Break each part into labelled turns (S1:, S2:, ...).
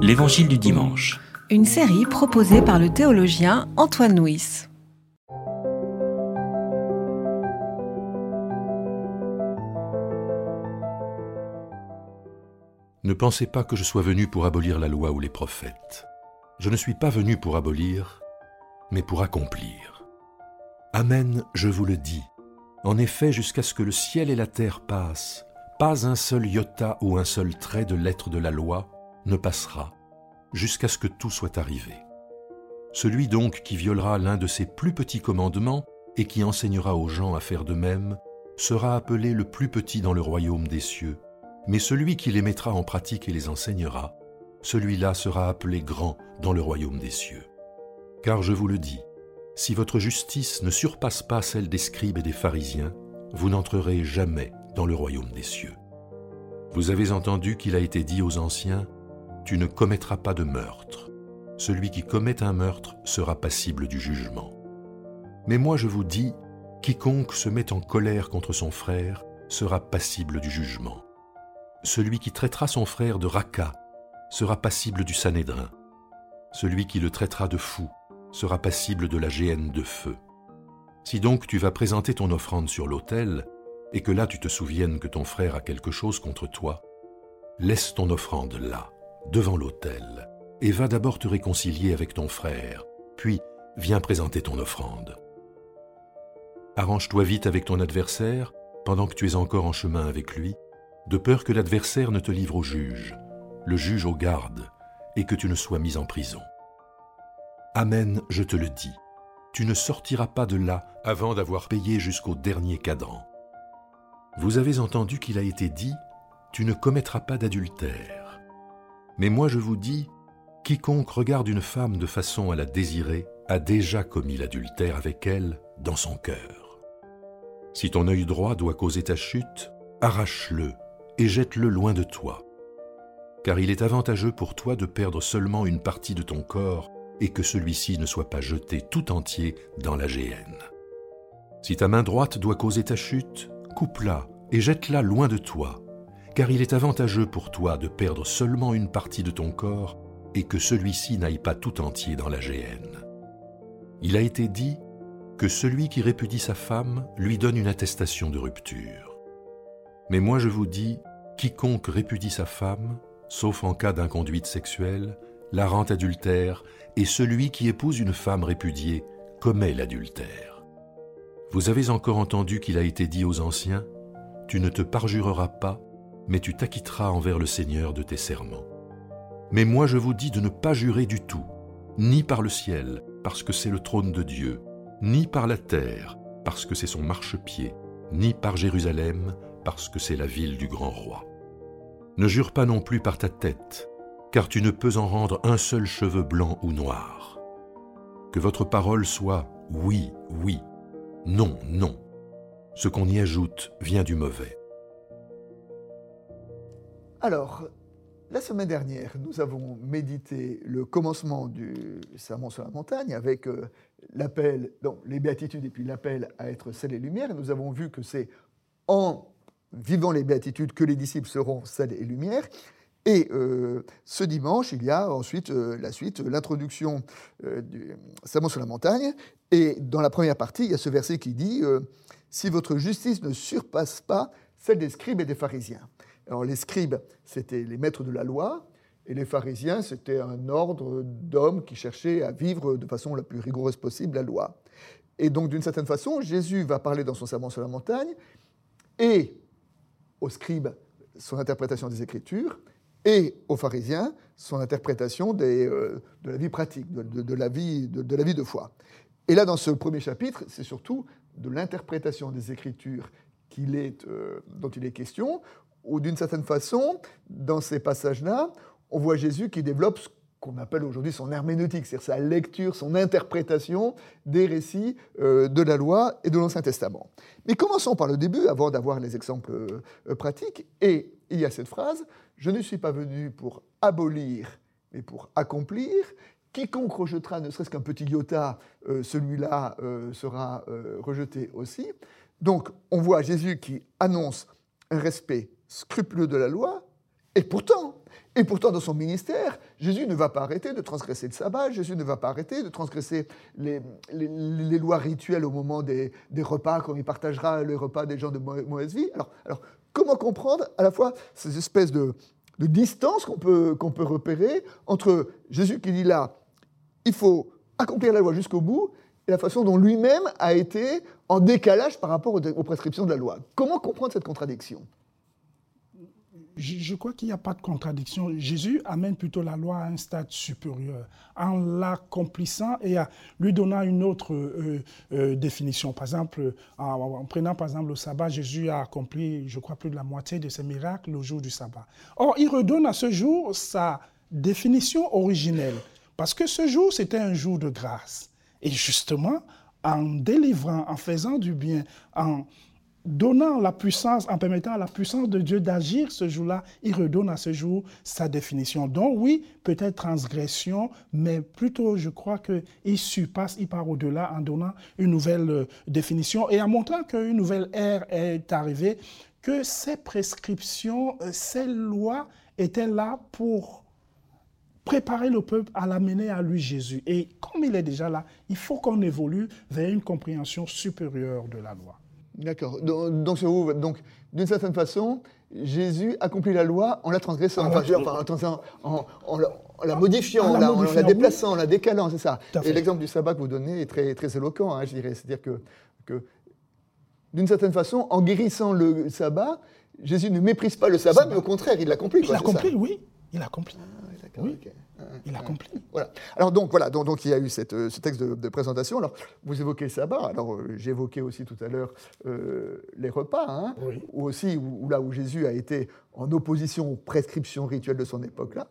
S1: L'Évangile du dimanche.
S2: Une série proposée par le théologien Antoine Nuis.
S3: Ne pensez pas que je sois venu pour abolir la loi ou les prophètes. Je ne suis pas venu pour abolir, mais pour accomplir. Amen, je vous le dis. En effet, jusqu'à ce que le ciel et la terre passent, pas un seul iota ou un seul trait de lettre de la loi ne passera, jusqu'à ce que tout soit arrivé. Celui donc qui violera l'un de ces plus petits commandements et qui enseignera aux gens à faire de même, sera appelé le plus petit dans le royaume des cieux, mais celui qui les mettra en pratique et les enseignera, celui-là sera appelé grand dans le royaume des cieux. Car je vous le dis, si votre justice ne surpasse pas celle des scribes et des pharisiens, vous n'entrerez jamais dans le royaume des cieux. Vous avez entendu qu'il a été dit aux anciens, Tu ne commettras pas de meurtre. Celui qui commet un meurtre sera passible du jugement. Mais moi je vous dis, quiconque se met en colère contre son frère sera passible du jugement. Celui qui traitera son frère de raca sera passible du sanédrin. Celui qui le traitera de fou sera passible de la géhenne de feu. Si donc tu vas présenter ton offrande sur l'autel, et que là tu te souviennes que ton frère a quelque chose contre toi, laisse ton offrande là, devant l'autel, et va d'abord te réconcilier avec ton frère, puis viens présenter ton offrande. Arrange-toi vite avec ton adversaire pendant que tu es encore en chemin avec lui, de peur que l'adversaire ne te livre au juge, le juge au garde, et que tu ne sois mis en prison. Amen, je te le dis, tu ne sortiras pas de là avant d'avoir payé jusqu'au dernier cadran. Vous avez entendu qu'il a été dit, tu ne commettras pas d'adultère. Mais moi je vous dis, quiconque regarde une femme de façon à la désirer a déjà commis l'adultère avec elle dans son cœur. Si ton œil droit doit causer ta chute, arrache-le et jette-le loin de toi. Car il est avantageux pour toi de perdre seulement une partie de ton corps et que celui-ci ne soit pas jeté tout entier dans la géhenne. Si ta main droite doit causer ta chute, coupe-la et jette-la loin de toi, car il est avantageux pour toi de perdre seulement une partie de ton corps et que celui-ci n'aille pas tout entier dans la géhenne. Il a été dit que celui qui répudie sa femme lui donne une attestation de rupture. Mais moi je vous dis, quiconque répudie sa femme, sauf en cas d'inconduite sexuelle, la rend adultère, et celui qui épouse une femme répudiée commet l'adultère. Vous avez encore entendu qu'il a été dit aux anciens, Tu ne te parjureras pas, mais tu t'acquitteras envers le Seigneur de tes serments. Mais moi je vous dis de ne pas jurer du tout, ni par le ciel, parce que c'est le trône de Dieu, ni par la terre, parce que c'est son marchepied, ni par Jérusalem, parce que c'est la ville du grand roi. Ne jure pas non plus par ta tête, car tu ne peux en rendre un seul cheveu blanc ou noir. Que votre parole soit oui, oui, non, non. Ce qu'on y ajoute vient du mauvais.
S4: Alors, la semaine dernière, nous avons médité le commencement du Sermon sur la montagne avec euh, l'appel, les béatitudes et puis l'appel à être sel et lumière. Nous avons vu que c'est en vivant les béatitudes que les disciples seront sel et lumière. Et euh, ce dimanche, il y a ensuite euh, la suite, l'introduction du Sermon sur la montagne. Et dans la première partie, il y a ce verset qui dit Si votre justice ne surpasse pas celle des scribes et des pharisiens. Alors les scribes, c'était les maîtres de la loi, et les pharisiens, c'était un ordre d'hommes qui cherchaient à vivre de façon la plus rigoureuse possible la loi. Et donc, d'une certaine façon, Jésus va parler dans son sermon sur la montagne, et aux scribes, son interprétation des Écritures, et aux pharisiens son interprétation euh, de la vie pratique, de, la vie, de, foi. Et là, dans ce premier chapitre, c'est surtout de l'interprétation des Écritures euh, dont il est question, ou d'une certaine façon, dans ces passages-là, on voit Jésus qui développe ce qu'on appelle aujourd'hui son herméneutique, c'est-à-dire sa lecture, son interprétation des récits euh, de la loi et de l'Ancien Testament. Mais commençons par le début, avant d'avoir les exemples pratiques. Et il y a cette phrase, je ne suis pas venu pour abolir, mais pour accomplir. Quiconque rejetera ne serait-ce qu'un petit iota, euh, celui-là euh, sera euh, rejeté aussi. Donc on voit Jésus qui annonce un respect scrupuleux de la loi Et pourtant, et pourtant, dans son ministère, Jésus ne va pas arrêter de transgresser le sabbat, Jésus ne va pas arrêter de transgresser les, les, lois rituelles au moment des, repas, quand il partagera le repas des gens de mauvaise vie. Alors, alors comment comprendre à la fois ces espèces de, de distance qu'on peut, qu'on peut repérer entre Jésus qui dit là, il faut accomplir la loi jusqu'au bout, et la façon dont lui-même a été en décalage par rapport aux prescriptions de la loi. Comment comprendre cette contradiction?
S5: Je, crois qu'il n'y a pas de contradiction. Jésus amène plutôt la loi à un stade supérieur, en l'accomplissant et en lui donnant une autre euh, euh, définition. Par exemple, en, prenant par exemple le sabbat, Jésus a accompli, je crois, plus de la moitié de ses miracles le jour du sabbat. Or, il redonne à ce jour sa définition originelle, parce que ce jour, c'était un jour de grâce. Et justement, en délivrant, en faisant du bien, en donnant la puissance, en permettant à la puissance de Dieu d'agir ce jour-là, il redonne à ce jour sa définition. Donc oui, peut-être transgression, mais plutôt je crois qu'il surpasse, il part au-delà en donnant une nouvelle euh, définition et en montrant qu'une nouvelle ère est arrivée, que ces prescriptions, euh, ces lois étaient là pour préparer le peuple à l'amener à lui Jésus. Et comme il est déjà là, il faut qu'on évolue vers une compréhension supérieure de la loi.
S4: D'accord. Donc, donc d'une certaine façon, Jésus accomplit la loi en la transgressant, ah, en, la, modifiant, en, la, déplaçant, en la décalant, c'est ça. Et l'exemple du sabbat que vous donnez est très, très éloquent, hein, je dirais. C'est-à-dire que, que d'une certaine façon, en guérissant le sabbat, Jésus ne méprise pas le sabbat, mais au contraire, il l'accomplit.
S5: Il l'accomplit, oui. Il accomplit. Ah, oui. Il accomplit.
S4: Voilà. Alors donc voilà, donc, donc il y a eu cette, euh, ce texte de, présentation. Alors vous évoquez le sabbat. Alors euh, j'évoquais aussi tout à l'heure euh, les repas, hein, ou aussi où, là où Jésus a été en opposition aux prescriptions rituelles de son époque là.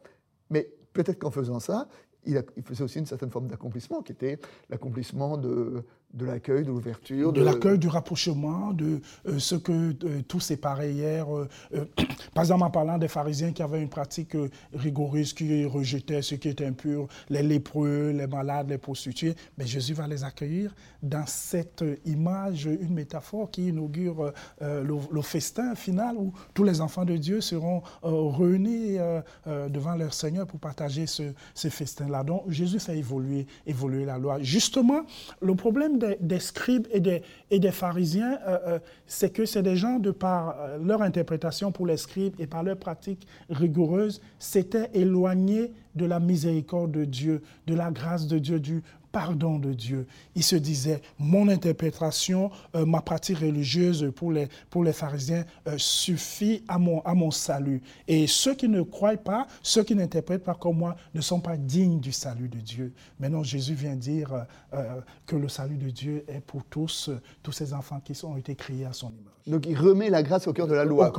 S4: Mais peut-être qu'en faisant ça, il, il, faisait aussi une certaine forme d'accomplissement, qui était l'accomplissement de, de l'accueil, de l'ouverture.
S5: De, l'accueil, du rapprochement, de euh, ce que euh, tous hier. Euh, par exemple, en parlant des pharisiens qui avaient une pratique rigoureuse, qui rejetaient ce qui était impur, les lépreux, les malades, les prostituées, mais Jésus va les accueillir dans cette image, une métaphore qui inaugure le, festin final où tous les enfants de Dieu seront réunis devant leur Seigneur pour partager ce, ce festin-là. Donc Jésus fait évoluer, évoluer la loi. Justement, le problème des, scribes et des, et des pharisiens, euh, euh, c'est que c'est des gens, de par euh, leur interprétation pour les scribes et par leur pratique rigoureuse, s'étaient éloignés de la miséricorde de Dieu, de la grâce de Dieu, du pardon de Dieu. Il se disait, mon interprétation, euh, ma pratique religieuse pour les, pour les pharisiens euh, suffit à mon, à mon salut. Et ceux qui ne croient pas, ceux qui n'interprètent pas comme moi, ne sont pas dignes du salut de Dieu. Maintenant, Jésus vient dire euh, que le salut de Dieu est pour tous, tous ces enfants qui ont été créés à son image.
S4: Donc il remet la grâce au cœur de la loi, la,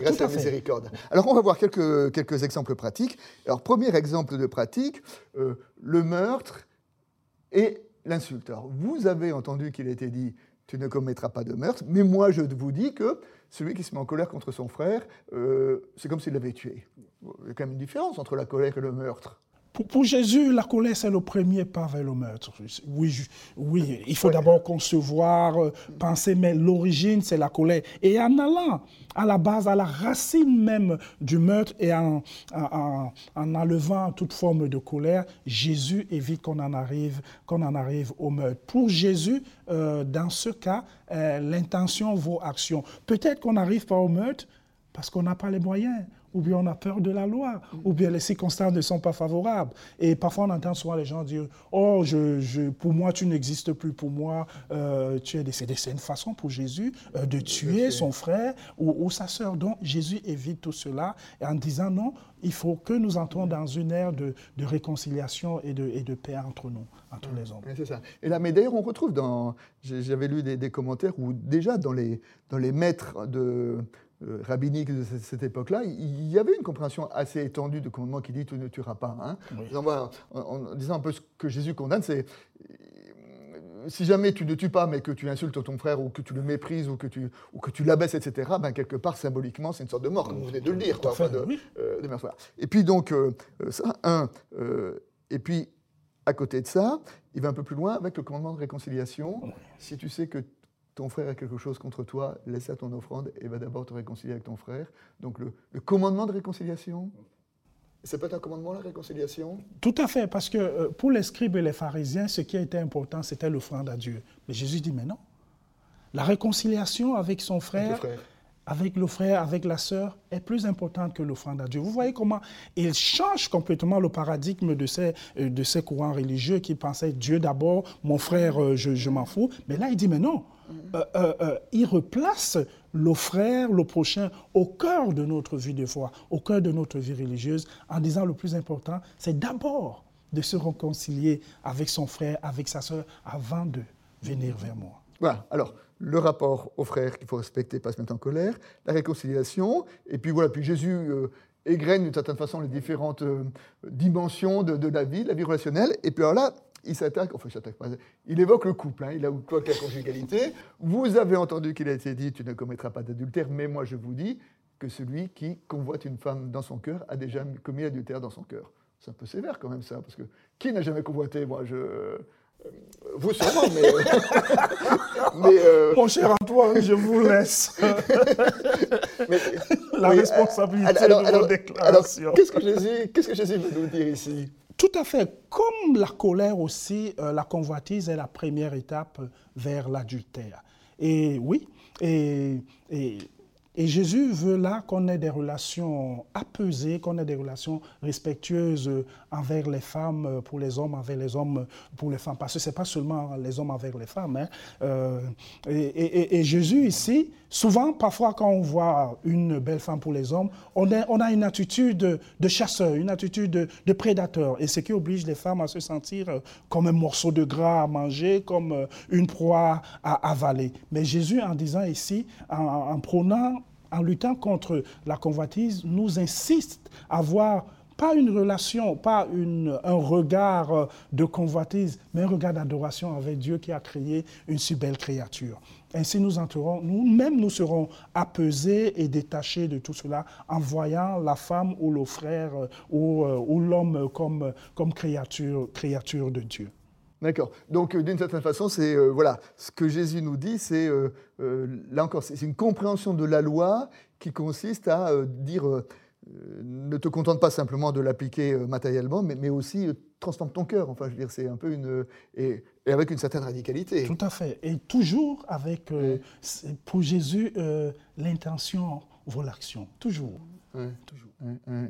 S4: grâce et la miséricorde. Alors on va voir quelques, quelques exemples pratiques. Alors premier exemple de pratique, le meurtre et l'insulte. vous avez entendu qu'il été dit tu ne commettras pas de meurtre, mais moi je vous dis que celui qui se met en colère contre son frère, euh, c'est comme s'il l'avait tué. Il y a quand même une différence entre la colère et le meurtre.
S5: Pour, Jésus, la colère, c'est le premier pas vers le meurtre. Oui, oui il faut d'abord concevoir, euh, penser, mais l'origine, c'est la colère. Et en allant à la base, à la racine même du meurtre et en, en, enlevant toute forme de colère, Jésus évite qu'on en arrive, en arrive au meurtre. Pour Jésus, euh, dans ce cas, euh, l'intention vaut action. Peut-être qu'on n'arrive pas au meurtre parce qu'on n'a pas les moyens ou bien on a peur de la loi, ou bien les circonstances ne sont pas favorables. Et parfois, on entend souvent les gens dire Oh, je, pour moi, tu n'existes plus, pour moi, euh, tu es décédé. C'est une façon pour Jésus euh, de tuer son frère ou, sa sœur. Donc, Jésus évite tout cela en disant Non, il faut que nous entrons dans une ère de, réconciliation et de, et de, paix entre nous, entre les hommes.
S4: C'est ça. Et là, mais d'ailleurs, on retrouve dans. J'avais lu des, des, commentaires où, déjà, dans les, dans les maîtres de rabbinique de cette, époque-là, il y avait une compréhension assez étendue de commandement qui dit tu ne tueras pas. Hein. En, disant un peu ce que Jésus condamne, c'est si jamais tu ne tues pas, mais que tu insultes ton frère ou que tu le méprises ou que tu, ou que tu l'abaisses, etc., ben quelque part, symboliquement, c'est une sorte de mort, comme vous venez de le dire. Euh, et puis donc, euh, ça, un. et puis, à côté de ça, il va un peu plus loin avec le commandement de réconciliation. Si tu sais que ton frère a quelque chose contre toi, laisse à ton offrande et va d'abord te réconcilier avec ton frère. Donc le, commandement de réconciliation, c'est pas un commandement la réconciliation?
S5: Tout à fait, parce que euh, pour les scribes et les pharisiens, ce qui était important, c'était l'offrande à Dieu. Mais Jésus dit, mais non. La réconciliation avec son frère, avec le frère, avec la sœur, est plus importante que l'offrande à Dieu. Vous voyez comment il change complètement le paradigme de ces, euh, de ces courants religieux qui pensaient Dieu d'abord, mon frère, euh, je, je m'en fous. Mais là, il dit, mais non, il replace le frère, le prochain, au cœur de notre vie de foi, au cœur de notre vie religieuse, en disant le plus important, c'est d'abord de se réconcilier avec son frère, avec sa sœur, avant de venir vers moi.
S4: Voilà, alors le rapport aux frères qu'il faut respecter, pas se mettre en colère, la réconciliation, et puis voilà, puis Jésus euh, égrène d'une certaine façon les différentes euh, dimensions de, la vie, de la vie relationnelle, et puis alors là, il s'attaque, enfin il s'attaque pas, il évoque le couple, hein, il évoque la conjugalité. Vous avez entendu qu'il a été dit, tu ne commettras pas d'adultère, mais moi je vous dis que celui qui convoite une femme dans son cœur a déjà commis l'adultère dans son cœur. C'est un peu sévère quand même ça, parce que qui n'a jamais convoité? Moi, je vous sûrement, mais.
S5: mais euh, Mon cher Antoine, je vous laisse. la responsabilité de vos déclarations.
S4: Qu'est-ce que, Jésus, qu'est-ce que Jésus veut nous dire ici?
S5: Tout à fait. Comme la colère aussi, euh, la convoitise est la première étape vers l'adultère. Et oui, et, et et Jésus veut là qu'on ait des relations apaisées, qu'on ait des relations respectueuses envers les femmes, pour les hommes, envers les hommes, pour les femmes. Parce que ce n'est pas seulement les hommes envers les femmes. Hein. Euh, et, Jésus ici, souvent, parfois quand on voit une belle femme pour les hommes, on a une attitude de chasseur, une attitude de, prédateur. Et ce qui oblige les femmes à se sentir comme un morceau de gras à manger, comme une proie à avaler. Mais Jésus, en disant ici, en, en prônant en luttant contre la convoitise, nous insiste à avoir pas une relation, pas un regard de convoitise, mais un regard d'adoration avec Dieu qui a créé une si belle créature. Ainsi, nous enterons, nous-mêmes, nous serons apaisés et détachés de tout cela en voyant la femme ou le frère ou, euh, ou l'homme comme, créature de Dieu.
S4: D'accord. Donc, euh, d'une certaine façon, c'est euh, voilà, ce que Jésus nous dit, c'est euh, là encore, c'est une compréhension de la loi qui consiste à dire ne te contente pas simplement de l'appliquer matériellement, mais, mais aussi transforme ton cœur. Enfin, je veux dire, c'est un peu une et, avec une certaine radicalité.
S5: Tout à fait. Et toujours avec pour Jésus l'intention vaut l'action. Toujours.
S4: toujours.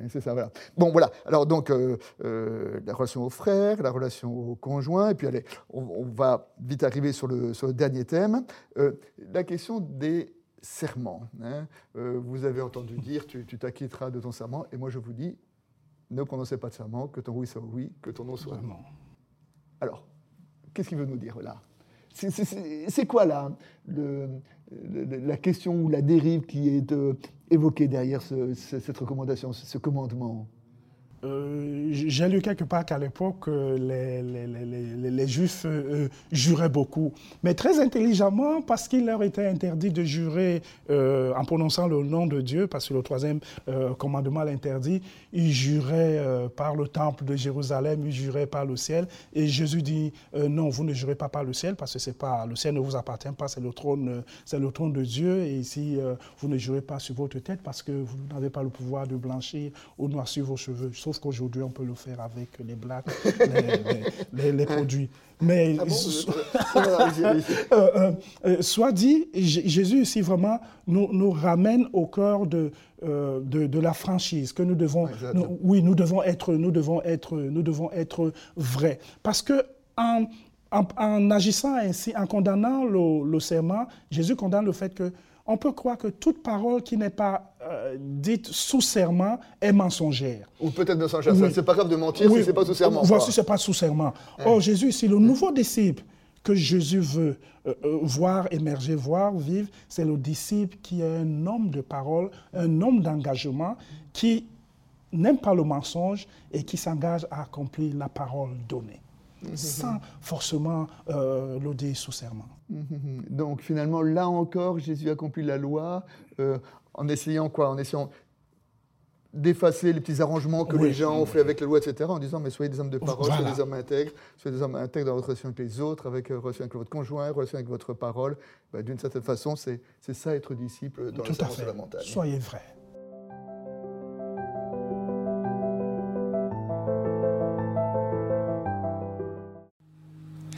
S4: C'est ça, voilà. Bon, voilà. Alors, donc, euh, euh, la relation aux frères, la relation aux conjoints, et puis allez, on, va vite arriver sur le, sur le dernier thème, euh, la question des serments. Hein. vous avez entendu dire, tu t'acquitteras de ton serment, et moi je vous dis, ne prononcez pas de serment, que ton oui soit oui, que ton non soit non. Alors, qu'est-ce qu'il veut nous dire là? C'est quoi là le, la question ou la dérive qui est euh, évoquée derrière cette recommandation, ce commandement
S5: euh, j'ai lu quelque part qu'à l'époque, euh, les, Juifs euh, juraient beaucoup, mais très intelligemment parce qu'il leur était interdit de jurer en prononçant le nom de Dieu, parce que le troisième commandement l'interdit. Ils juraient par le temple de Jérusalem, ils juraient par le ciel. Et Jésus dit non, vous ne jurez pas par le ciel, parce que c'est pas le ciel ne vous appartient pas, c'est le trône, c'est le trône de Dieu. Et ici, vous ne jurez pas sur votre tête parce que vous n'avez pas le pouvoir de blanchir ou noircir vos cheveux qu'aujourd'hui, on peut le faire avec les blagues, les, produits. Mais soit dit, Jésus ici vraiment nous, nous ramène au cœur de, euh, de, la franchise, que nous devons, oui, nous devons être, nous devons être, nous devons être vrais. Parce que en, en, agissant ainsi, en condamnant le, le serment, Jésus condamne le fait que on peut croire que toute parole qui n'est pas euh, dite sous serment est mensongère.
S4: Ou peut-être mensongère. Oui. C'est pas grave de mentir si si c'est pas sous serment.
S5: Voici, c'est pas sous serment. Or, Jésus, c'est le nouveau disciple que Jésus veut euh, euh, voir émerger, voir vivre, c'est le disciple qui est un homme de parole, un homme d'engagement, qui n'aime pas le mensonge et qui s'engage à accomplir la parole donnée, mhm. sans forcément euh, sous serment.
S4: Mhm. Donc finalement, là encore, Jésus accomplit la loi euh, en essayant quoi? En essayant d'effacer les petits arrangements que
S5: Oui.
S4: les gens ont fait avec la loi, etc., en disant mais soyez des hommes de parole,
S5: Voilà.
S4: soyez des hommes intègres, soyez des hommes intègres dans votre relation avec les autres, avec euh, relation avec votre conjoint, relation avec votre parole. Ben, D'une certaine façon, c'est ça être disciple dans
S5: Tout
S4: le
S5: à fait.
S4: la montagne.
S5: Soyez vrai.